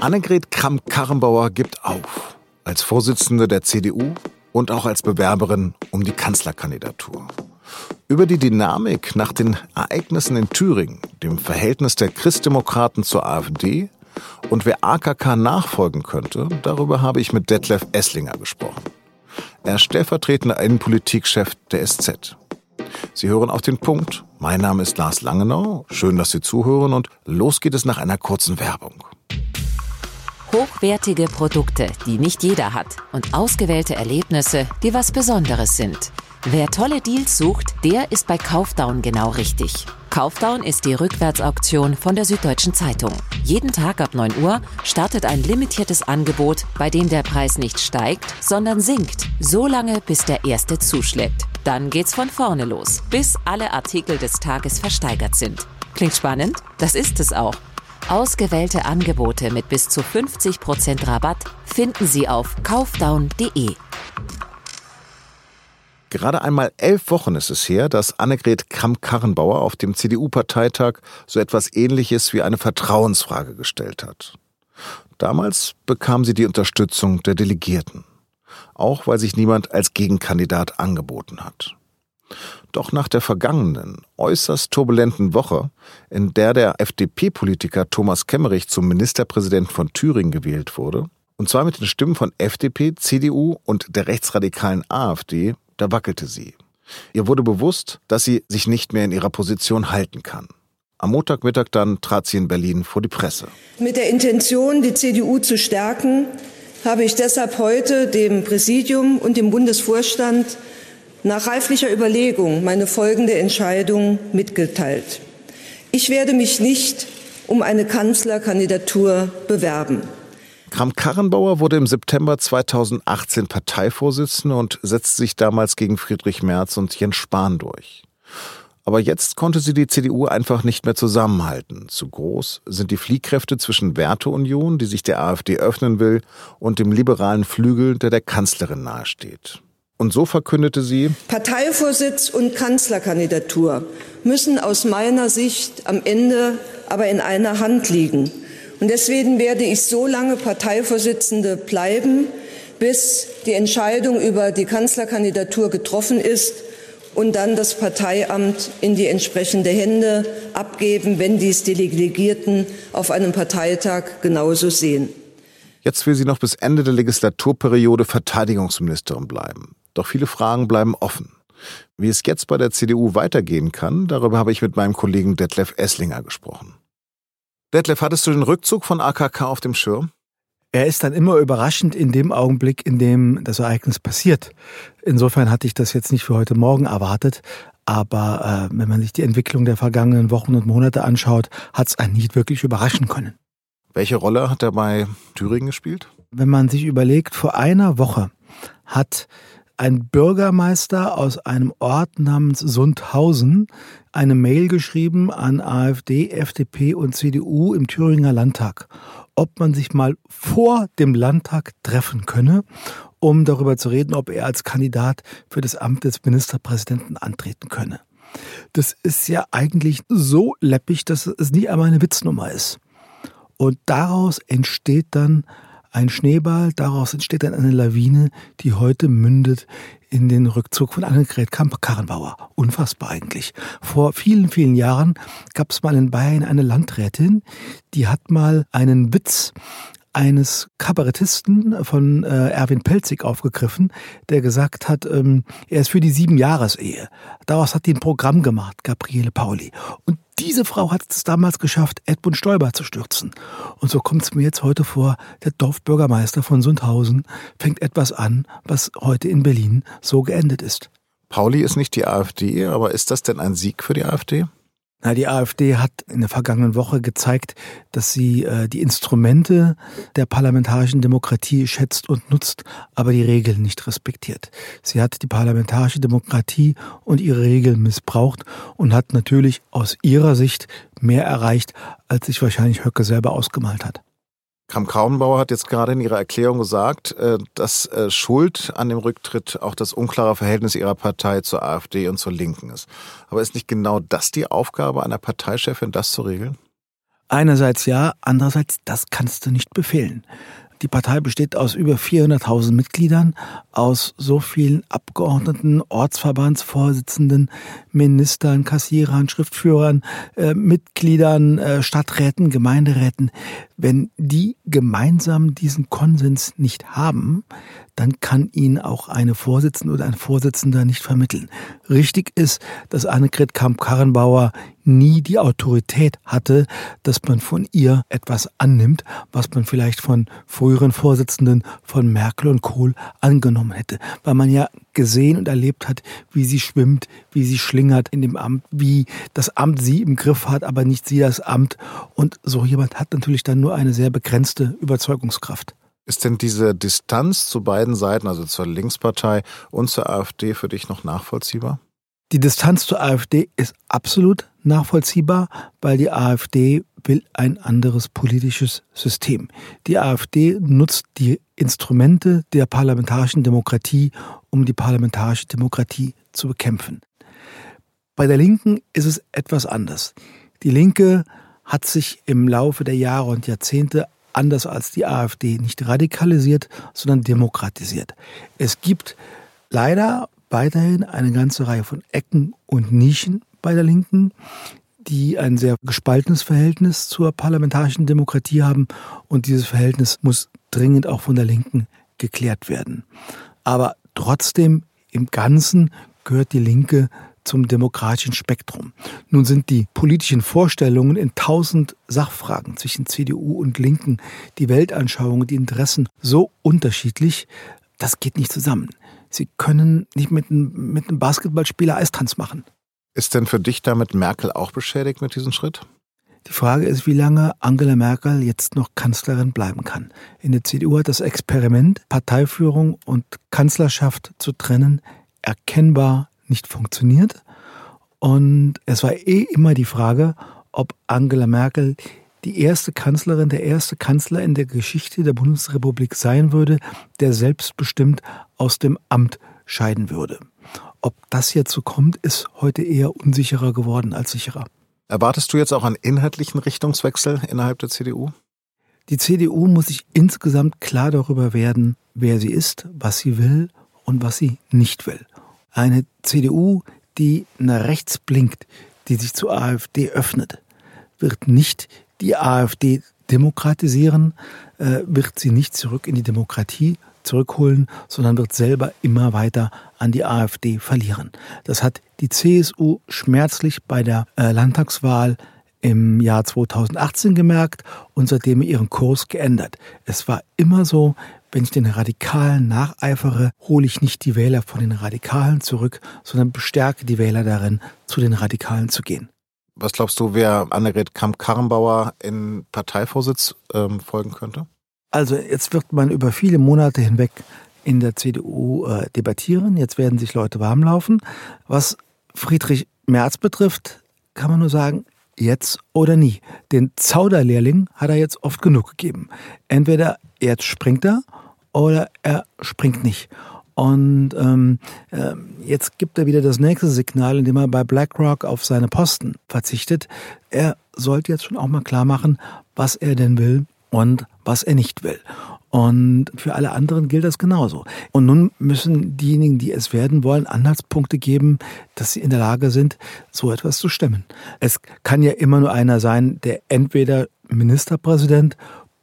Annegret Kramp-Karrenbauer gibt auf. Als Vorsitzende der CDU und auch als Bewerberin um die Kanzlerkandidatur. Über die Dynamik nach den Ereignissen in Thüringen, dem Verhältnis der Christdemokraten zur AfD und wer AKK nachfolgen könnte, darüber habe ich mit Detlef Esslinger gesprochen. Er ist stellvertretender Innenpolitikchef der SZ. Sie hören auf den Punkt. Mein Name ist Lars Langenau. Schön, dass Sie zuhören und los geht es nach einer kurzen Werbung. Hochwertige Produkte, die nicht jeder hat und ausgewählte Erlebnisse, die was Besonderes sind. Wer tolle Deals sucht, der ist bei Kaufdown genau richtig. Kaufdown ist die Rückwärtsauktion von der Süddeutschen Zeitung. Jeden Tag ab 9 Uhr startet ein limitiertes Angebot, bei dem der Preis nicht steigt, sondern sinkt. So lange, bis der erste zuschlägt. Dann geht's von vorne los, bis alle Artikel des Tages versteigert sind. Klingt spannend? Das ist es auch. Ausgewählte Angebote mit bis zu 50% Rabatt finden Sie auf kaufdown.de. Gerade einmal elf Wochen ist es her, dass Annegret Kramp-Karrenbauer auf dem CDU-Parteitag so etwas Ähnliches wie eine Vertrauensfrage gestellt hat. Damals bekam sie die Unterstützung der Delegierten, auch weil sich niemand als Gegenkandidat angeboten hat. Doch nach der vergangenen, äußerst turbulenten Woche, in der der FDP-Politiker Thomas Kemmerich zum Ministerpräsidenten von Thüringen gewählt wurde, und zwar mit den Stimmen von FDP, CDU und der rechtsradikalen AfD, da wackelte sie. Ihr wurde bewusst, dass sie sich nicht mehr in ihrer Position halten kann. Am Montagmittag dann trat sie in Berlin vor die Presse. Mit der Intention, die CDU zu stärken, habe ich deshalb heute dem Präsidium und dem Bundesvorstand nach reiflicher Überlegung meine folgende Entscheidung mitgeteilt. Ich werde mich nicht um eine Kanzlerkandidatur bewerben. Kramp-Karrenbauer wurde im September 2018 Parteivorsitzende und setzte sich damals gegen Friedrich Merz und Jens Spahn durch. Aber jetzt konnte sie die CDU einfach nicht mehr zusammenhalten. Zu groß sind die Fliehkräfte zwischen Werteunion, die sich der AfD öffnen will, und dem liberalen Flügel, der der Kanzlerin nahesteht. Und so verkündete sie, Parteivorsitz und Kanzlerkandidatur müssen aus meiner Sicht am Ende aber in einer Hand liegen. Und deswegen werde ich so lange Parteivorsitzende bleiben, bis die Entscheidung über die Kanzlerkandidatur getroffen ist und dann das Parteiamt in die entsprechende Hände abgeben, wenn dies die Delegierten auf einem Parteitag genauso sehen. Jetzt will sie noch bis Ende der Legislaturperiode Verteidigungsministerin bleiben. Doch viele Fragen bleiben offen. Wie es jetzt bei der CDU weitergehen kann, darüber habe ich mit meinem Kollegen Detlef Esslinger gesprochen. Detlef, hattest du den Rückzug von AKK auf dem Schirm? Er ist dann immer überraschend in dem Augenblick, in dem das Ereignis passiert. Insofern hatte ich das jetzt nicht für heute Morgen erwartet. Aber äh, wenn man sich die Entwicklung der vergangenen Wochen und Monate anschaut, hat es einen nicht wirklich überraschen können. Welche Rolle hat er bei Thüringen gespielt? Wenn man sich überlegt, vor einer Woche hat ein Bürgermeister aus einem Ort namens Sundhausen eine Mail geschrieben an AfD, FDP und CDU im Thüringer Landtag, ob man sich mal vor dem Landtag treffen könne, um darüber zu reden, ob er als Kandidat für das Amt des Ministerpräsidenten antreten könne. Das ist ja eigentlich so läppig, dass es nie einmal eine Witznummer ist. Und daraus entsteht dann ein Schneeball, daraus entsteht dann eine Lawine, die heute mündet in den Rückzug von Annegret Kamp-Karrenbauer. Unfassbar eigentlich. Vor vielen, vielen Jahren gab es mal in Bayern eine Landrätin, die hat mal einen Witz eines Kabarettisten von äh, Erwin Pelzig aufgegriffen, der gesagt hat, ähm, er ist für die Sieben-Jahres-Ehe. Daraus hat die ein Programm gemacht, Gabriele Pauli. Und diese Frau hat es damals geschafft, Edmund Stoiber zu stürzen. Und so kommt es mir jetzt heute vor, der Dorfbürgermeister von Sundhausen fängt etwas an, was heute in Berlin so geendet ist. Pauli ist nicht die AfD, aber ist das denn ein Sieg für die AfD? Na, die AfD hat in der vergangenen Woche gezeigt, dass sie äh, die Instrumente der parlamentarischen Demokratie schätzt und nutzt, aber die Regeln nicht respektiert. Sie hat die parlamentarische Demokratie und ihre Regeln missbraucht und hat natürlich aus ihrer Sicht mehr erreicht, als sich wahrscheinlich Höcke selber ausgemalt hat. Kramp-Karrenbauer hat jetzt gerade in ihrer Erklärung gesagt, äh, dass äh, Schuld an dem Rücktritt auch das unklare Verhältnis ihrer Partei zur AfD und zur Linken ist. Aber ist nicht genau das die Aufgabe einer Parteichefin, das zu regeln? Einerseits ja, andererseits, das kannst du nicht befehlen. Die Partei besteht aus über 400.000 Mitgliedern, aus so vielen Abgeordneten, Ortsverbandsvorsitzenden, Ministern, Kassierern, Schriftführern, äh, Mitgliedern, äh, Stadträten, Gemeinderäten. Wenn die gemeinsam diesen Konsens nicht haben, dann kann ihn auch eine Vorsitzende oder ein Vorsitzender nicht vermitteln. Richtig ist, dass Annegret Kamp-Karrenbauer nie die Autorität hatte, dass man von ihr etwas annimmt, was man vielleicht von früheren Vorsitzenden von Merkel und Kohl angenommen hätte, weil man ja gesehen und erlebt hat, wie sie schwimmt, wie sie schlingert in dem Amt, wie das Amt sie im Griff hat, aber nicht sie das Amt. Und so jemand hat natürlich dann nur eine sehr begrenzte Überzeugungskraft. Ist denn diese Distanz zu beiden Seiten, also zur Linkspartei und zur AfD, für dich noch nachvollziehbar? Die Distanz zur AfD ist absolut nachvollziehbar, weil die AfD will ein anderes politisches System. Die AfD nutzt die Instrumente der parlamentarischen Demokratie, um die parlamentarische Demokratie zu bekämpfen. Bei der Linken ist es etwas anders. Die Linke hat sich im Laufe der Jahre und Jahrzehnte anders als die AfD nicht radikalisiert, sondern demokratisiert. Es gibt leider weiterhin eine ganze Reihe von Ecken und Nischen bei der Linken, die ein sehr gespaltenes Verhältnis zur parlamentarischen Demokratie haben und dieses Verhältnis muss dringend auch von der Linken geklärt werden. Aber trotzdem im Ganzen gehört die Linke zum demokratischen Spektrum. Nun sind die politischen Vorstellungen in tausend Sachfragen zwischen CDU und Linken, die Weltanschauungen, die Interessen so unterschiedlich, das geht nicht zusammen. Sie können nicht mit einem, mit einem Basketballspieler Eistanz machen. Ist denn für dich damit Merkel auch beschädigt mit diesem Schritt? Die Frage ist, wie lange Angela Merkel jetzt noch Kanzlerin bleiben kann. In der CDU hat das Experiment, Parteiführung und Kanzlerschaft zu trennen, erkennbar nicht funktioniert. Und es war eh immer die Frage, ob Angela Merkel die erste Kanzlerin, der erste Kanzler in der Geschichte der Bundesrepublik sein würde, der selbstbestimmt aus dem Amt scheiden würde. Ob das jetzt so kommt, ist heute eher unsicherer geworden als sicherer. Erwartest du jetzt auch einen inhaltlichen Richtungswechsel innerhalb der CDU? Die CDU muss sich insgesamt klar darüber werden, wer sie ist, was sie will und was sie nicht will. Eine CDU, die nach rechts blinkt, die sich zur AfD öffnet, wird nicht die AfD demokratisieren, äh, wird sie nicht zurück in die Demokratie zurückholen, sondern wird selber immer weiter an die AfD verlieren. Das hat die CSU schmerzlich bei der äh, Landtagswahl im Jahr 2018 gemerkt und seitdem ihren Kurs geändert. Es war immer so, wenn ich den Radikalen nacheifere, hole ich nicht die Wähler von den Radikalen zurück, sondern bestärke die Wähler darin, zu den Radikalen zu gehen. Was glaubst du, wer Annegret Kamp-Karrenbauer in Parteivorsitz ähm, folgen könnte? Also jetzt wird man über viele Monate hinweg in der CDU äh, debattieren. Jetzt werden sich Leute warmlaufen. Was Friedrich Merz betrifft, kann man nur sagen, jetzt oder nie. Den Zauderlehrling hat er jetzt oft genug gegeben. Entweder jetzt springt er oder er springt nicht. Und ähm, äh, jetzt gibt er wieder das nächste Signal, indem er bei BlackRock auf seine Posten verzichtet. Er sollte jetzt schon auch mal klar machen, was er denn will und was er nicht will. Und für alle anderen gilt das genauso. Und nun müssen diejenigen, die es werden wollen, Anhaltspunkte geben, dass sie in der Lage sind, so etwas zu stemmen. Es kann ja immer nur einer sein, der entweder Ministerpräsident,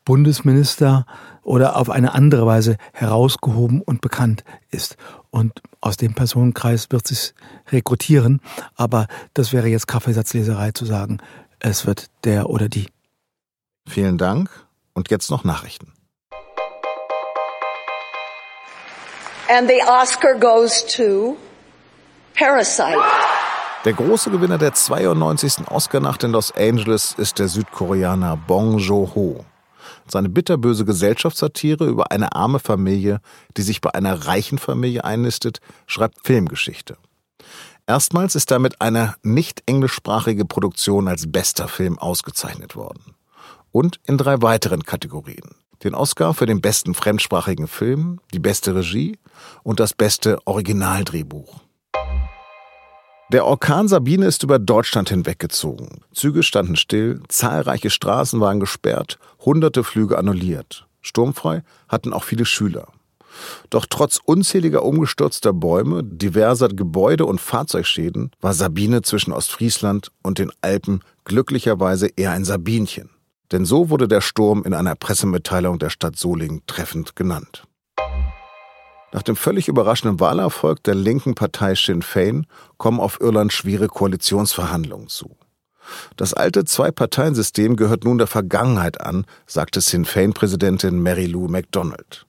Bundesminister oder auf eine andere Weise herausgehoben und bekannt ist. Und aus dem Personenkreis wird sich rekrutieren. Aber das wäre jetzt Kaffeesatzleserei zu sagen, es wird der oder die. Vielen Dank. Und jetzt noch Nachrichten. And the Oscar goes to Parasite. Der große Gewinner der 92. Oscar-Nacht in Los Angeles ist der Südkoreaner Bong Joon-ho. Seine bitterböse Gesellschaftssatire über eine arme Familie, die sich bei einer reichen Familie einnistet, schreibt Filmgeschichte. Erstmals ist damit eine nicht englischsprachige Produktion als bester Film ausgezeichnet worden. Und in drei weiteren Kategorien. Den Oscar für den besten fremdsprachigen Film, die beste Regie und das beste Originaldrehbuch. Der Orkan Sabine ist über Deutschland hinweggezogen. Züge standen still, zahlreiche Straßen waren gesperrt, hunderte Flüge annulliert. Sturmfrei hatten auch viele Schüler. Doch trotz unzähliger umgestürzter Bäume, diverser Gebäude und Fahrzeugschäden war Sabine zwischen Ostfriesland und den Alpen glücklicherweise eher ein Sabinchen. Denn so wurde der Sturm in einer Pressemitteilung der Stadt Solingen treffend genannt. Nach dem völlig überraschenden Wahlerfolg der linken Partei Sinn Fein kommen auf Irland schwere Koalitionsverhandlungen zu. Das alte Zwei-Parteien-System gehört nun der Vergangenheit an, sagte Sinn Fein-Präsidentin Mary Lou MacDonald.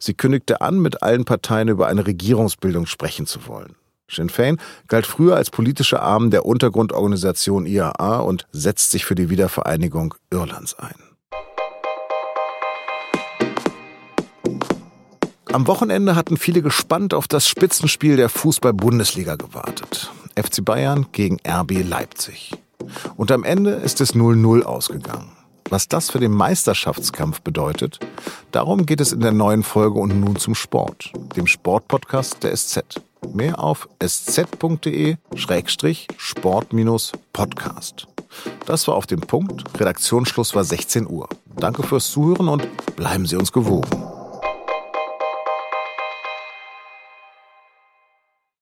Sie kündigte an, mit allen Parteien über eine Regierungsbildung sprechen zu wollen. Sinn Fein galt früher als politischer Arm der Untergrundorganisation IAA und setzt sich für die Wiedervereinigung Irlands ein. Am Wochenende hatten viele gespannt auf das Spitzenspiel der Fußball-Bundesliga gewartet. FC Bayern gegen RB Leipzig. Und am Ende ist es 0-0 ausgegangen. Was das für den Meisterschaftskampf bedeutet, darum geht es in der neuen Folge und nun zum Sport, dem Sportpodcast der SZ. Mehr auf sz.de-sport-podcast. Das war auf dem Punkt. Redaktionsschluss war 16 Uhr. Danke fürs Zuhören und bleiben Sie uns gewogen.